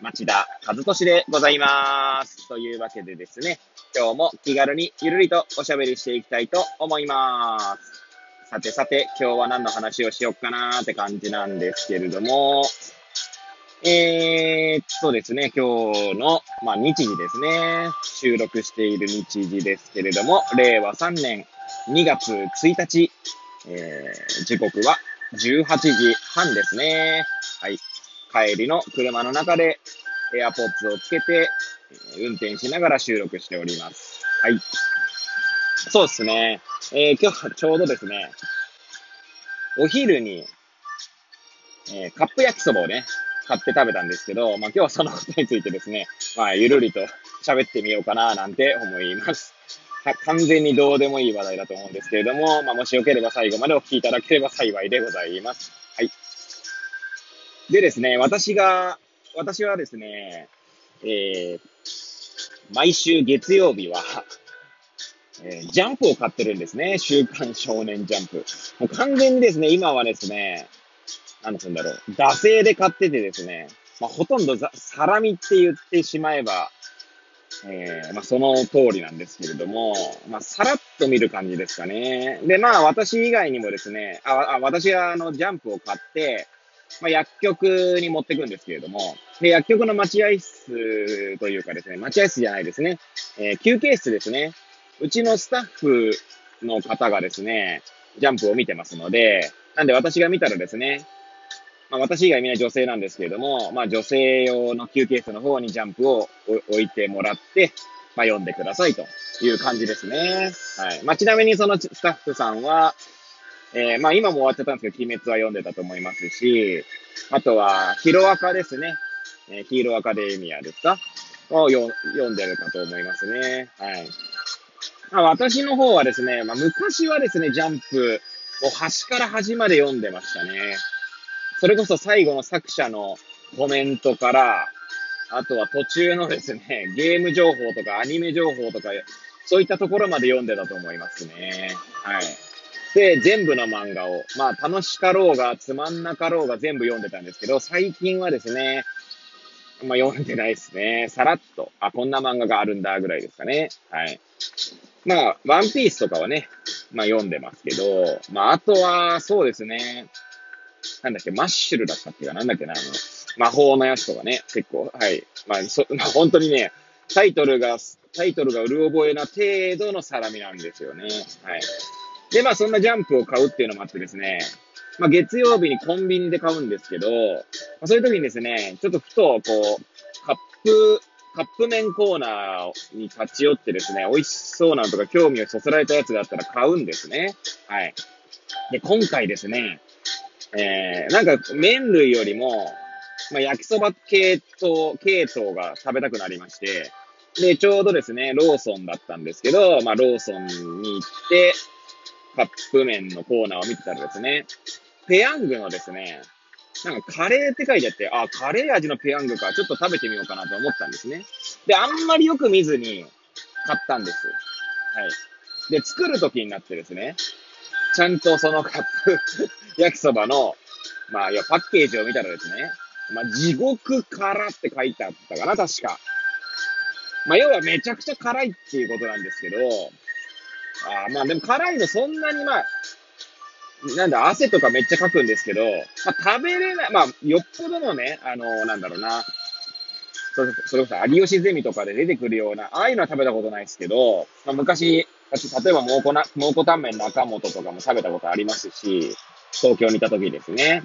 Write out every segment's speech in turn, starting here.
町田和俊でございます。というわけでですね、今日も気軽にゆるりとおしゃべりしていきたいと思います。さてさて、今日は何の話をしよっかなーって感じなんですけれども、えー、っとですね、今日の、まあ、日時ですね。収録している日時ですけれども、令和3年2月1日、えー、時刻は18時半ですね。はい。帰りの車の中で AirPods をつけて、運転しながら収録しております。はい。そうですね。えー、今日はちょうどですね、お昼に、えー、カップ焼きそばをね、買って食べたんですけど、まあ今日はそのことについてですね、まあゆるりと喋ってみようかななんて思います。完全にどうでもいい話題だと思うんですけれども、まあもしよければ最後までお聞きいただければ幸いでございます。でですね、私が、私はですね、えー、毎週月曜日は、えー、ジャンプを買ってるんですね。週刊少年ジャンプ。もう完全にですね、今はですね、なんつうんだろう、惰性で買っててですね、まあ、ほとんどサラミって言ってしまえば、えー、まあ、その通りなんですけれども、まあ、さらっと見る感じですかね。で、まあ、私以外にもですね、あ、あ私があの、ジャンプを買って、まあ、薬局に持ってくんですけれども、で、薬局の待合室というかですね、待合室じゃないですね、えー、休憩室ですね。うちのスタッフの方がですね、ジャンプを見てますので、なんで私が見たらですね、まあ、私以外みんな女性なんですけれども、まあ、女性用の休憩室の方にジャンプを置いてもらって、まあ、読んでくださいという感じですね。はい。まあ、ちなみにそのスタッフさんは、えー、まあ、今も終わっちゃったんですけど、鬼滅は読んでたと思いますし、あとは、ヒロアカですね。えー、ヒーローアカデミアですか？を読んでるかと思いますね。はい。まあ、私の方はですね、まあ、昔はですね、ジャンプを端から端まで読んでましたね。それこそ最後の作者のコメントから、あとは途中のですね、ゲーム情報とかアニメ情報とか、そういったところまで読んでたと思いますね。はい。で、全部の漫画を、まあ楽しかろうが、つまんなかろうが全部読んでたんですけど、最近はですね、まあ読んでないですね。さらっと、あ、こんな漫画があるんだぐらいですかね。はい。まあ、ワンピースとかはね、まあ読んでますけど、まああとは、そうですね、なんだっけ、マッシュルだったっけか、なんだっけな、あの、魔法のやつとかね、結構、はい。まあ、そ、まあ、本当にね、タイトルが、タイトルがうる覚えな程度のサラミなんですよね。はい。で、まあ、そんなジャンプを買うっていうのもあってですね、まあ、月曜日にコンビニで買うんですけど、まあ、そういう時にですね、ちょっとふと、こう、カップ、カップ麺コーナーに立ち寄ってですね、美味しそうなのとか興味をそそられたやつがあったら買うんですね。はい。で、今回ですね、えー、なんか麺類よりも、まあ、焼きそば系統、系統が食べたくなりまして、で、ちょうどですね、ローソンだったんですけど、まあ、ローソンに行って、カップ麺のコーナーを見てたらですね、ペヤングのですね、なんかカレーって書いてあって、あ、カレー味のペヤングか、ちょっと食べてみようかなと思ったんですね。で、あんまりよく見ずに買ったんです。はい。で、作る時になってですね、ちゃんとそのカップ 焼きそばの、まあ、いや、パッケージを見たらですね、まあ、地獄辛って書いてあったかな、確か。まあ、要はめちゃくちゃ辛いっていうことなんですけど、あまあ、でも辛いのそんなにまあ、なんだ、汗とかめっちゃかくんですけど、まあ、食べれない、まあ、よっぽどのね、あのー、なんだろうな、それそれこそ有吉ゼミとかで出てくるような、ああいうのは食べたことないですけど、まあ、昔、例えば蒙古な、蒙古タンメン中本とかも食べたことありますし、東京にいた時ですね。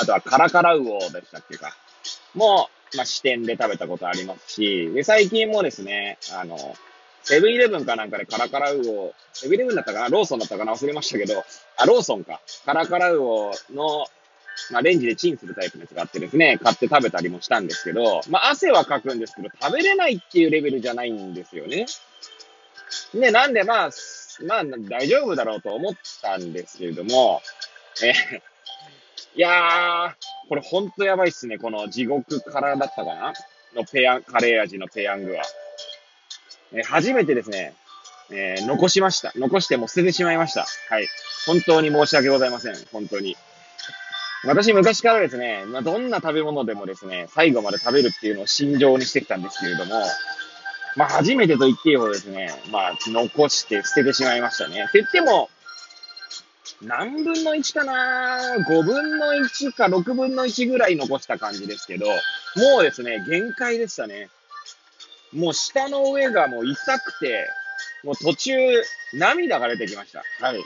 あとはカラカラウオでしたっけか。もう、まあ、支店で食べたことありますし、で、最近もですね、あの、セブンイレブンかなんかでカラカラウオ、セブンイレブンだったかな？ローソンだったかな？忘れましたけど、あ、ローソンか。カラカラウオの、まあ、レンジでチンするタイプのやつがあってですね、買って食べたりもしたんですけど、まあ、汗はかくんですけど、食べれないっていうレベルじゃないんですよね。で、なんでまあ、まあ、大丈夫だろうと思ったんですけれども、えいやー、これほんとやばいっすね。この地獄からだったかな？のペヤン、カレー味のペヤングは。え初めてですね、えー、残しました。残しても捨ててしまいました。はい。本当に申し訳ございません。本当に。私昔からですね、まあ、どんな食べ物でもですね、最後まで食べるっていうのを心情にしてきたんですけれども、まあ初めてと言っていいほどですね、まあ残して捨ててしまいましたね。って言っても、何分の1かな ?5 分の1か6分の1ぐらい残した感じですけど、もうですね、限界でしたね。もう舌の上がもう痛くて、もう途中、涙が出てきました。はい。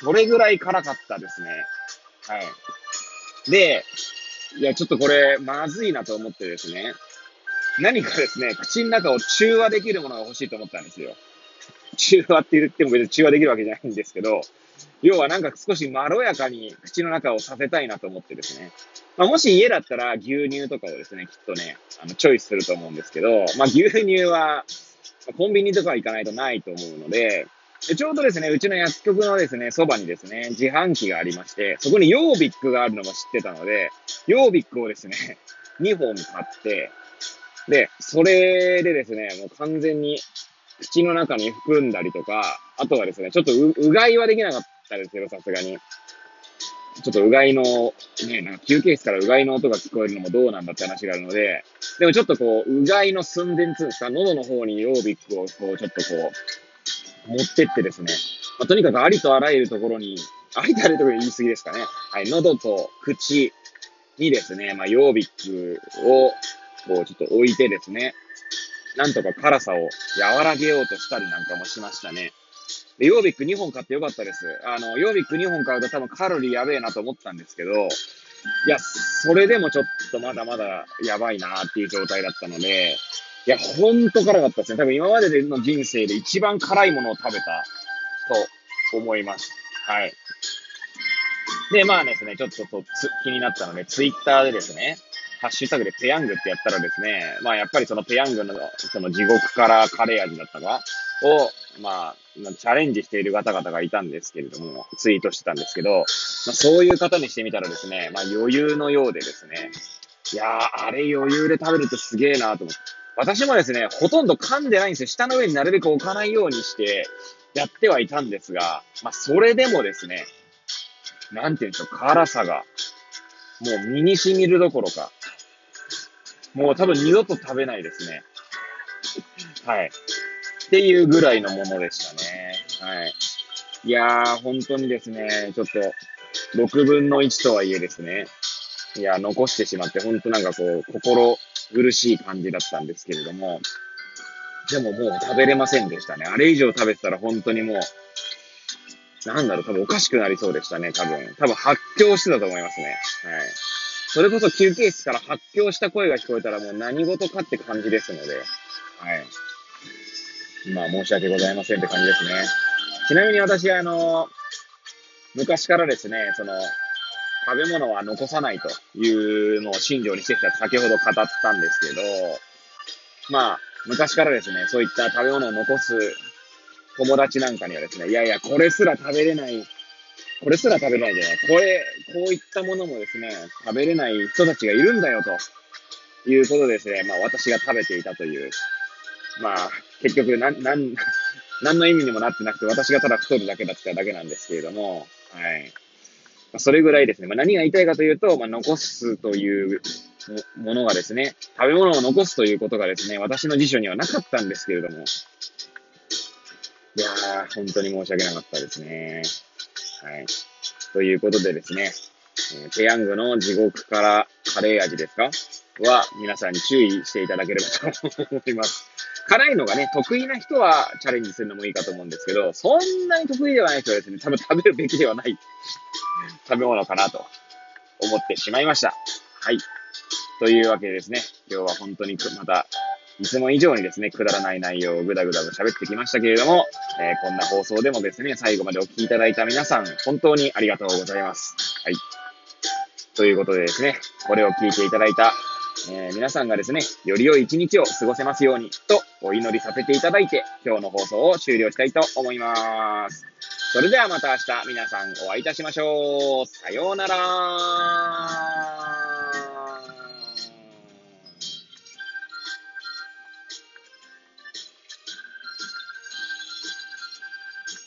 それぐらい辛かったですね。はい。で、いや、ちょっとこれ、まずいなと思ってですね、何かですね、口の中を中和できるものが欲しいと思ったんですよ。中和って言っても別に中和できるわけじゃないんですけど、要はなんか少しまろやかに口の中をさせたいなと思ってですね。まあ、もし家だったら牛乳とかをですね、きっとね、あの、チョイスすると思うんですけど、まあ、牛乳は、コンビニとか行かないとないと思うので、でちょうどですね、うちの薬局のですね、そばにですね、自販機がありまして、そこにヨービックがあるのも知ってたので、ヨービックをですね、2本買って、で、それでですね、もう完全に口の中に含んだりとか、あとはですね、ちょっとう、うがいはできなかったですけど、さすがに。ちょっとうがいの、ね、なんか休憩室からうがいの音が聞こえるのもどうなんだって話があるので、でもちょっとこう、うがいの寸前つうんですか、喉の方にヨービックをこう、ちょっとこう、持ってってですね、まあ、とにかくありとあらゆるところに、ありとあらゆるところに言い過ぎですかね。はい、喉と口にですね、まあ、ヨービックを、こう、ちょっと置いてですね、なんとか辛さを和らげようとしたりなんかもしましたね。で、ヨービック2本買ってよかったです。あの、ヨービック2本買うと多分カロリーやべえなと思ったんですけど、いや、それでもちょっとまだまだやばいなっていう状態だったので、いや、ほんと辛かったですね。多分今までの人生で一番辛いものを食べたと思います。はい。で、まあですね、ちょっとと気になったので、ツイッターでですね、ハッシュタグでペヤングってやったらですね、まあやっぱりそのペヤングのその地獄からカレー味だったかを、まあ、チャレンジしている方々がいたんですけれども、ツイートしてたんですけど、まあ、そういう方にしてみたらですね、まあ余裕のようでですね、いやー、あれ余裕で食べるとすげえなと思って。私もですね、ほとんど噛んでないんですよ。下の上になるべく置かないようにしてやってはいたんですが、まあそれでもですね、なんて言うんでしょう、辛さが、もう身に染みるどころか、もう多分二度と食べないですね。はい。っていうぐらいのものでしたね。はい。いやー、本当にですね、ちょっと、6分の1とはいえですね、いや、残してしまって、本当なんかこう、心苦しい感じだったんですけれども、でももう食べれませんでしたね。あれ以上食べてたら本当にもう、なんだろう、多分おかしくなりそうでしたね、多分。多分発狂してたと思いますね。はい。それこそ休憩室から発狂した声が聞こえたらもう何事かって感じですので、はい。まあ申し訳ございませんって感じですね。ちなみに私、あの、昔からですね、その、食べ物は残さないというのを信条にしてきた先ほど語ったんですけど、まあ、昔からですね、そういった食べ物を残す友達なんかにはですね、いやいや、これすら食べれないこれすら食べれないじゃない。これ、こういったものもですね、食べれない人たちがいるんだよ、ということでですね、まあ私が食べていたという、まあ、結局、なん、なん、何の意味にもなってなくて、私がただ太るだけだっただけなんですけれども、はい。まあ、それぐらいですね。まあ、何が言いたいかというと、まあ、残すというものがですね、食べ物を残すということがですね、私の辞書にはなかったんですけれども、いやー、本当に申し訳なかったですね。はい。ということでですね、えー、ペヤングの地獄からカレー味ですか？は、皆さんに注意していただければと思います。辛いのがね、得意な人はチャレンジするのもいいかと思うんですけど、そんなに得意ではない人はですね、多分食べるべきではない食べ物かなと思ってしまいました。はい。というわけでですね、今日は本当にまたいつも以上にですね、くだらない内容をぐだぐだと喋ってきましたけれども、えー、こんな放送でもですね、最後までお聴きいただいた皆さん、本当にありがとうございます。はい。ということでですね、これを聞いていただいた、えー、皆さんがですね、より良い一日を過ごせますようにとお祈りさせていただいて、今日の放送を終了したいと思います。それではまた明日皆さんお会いいたしましょう。さようなら。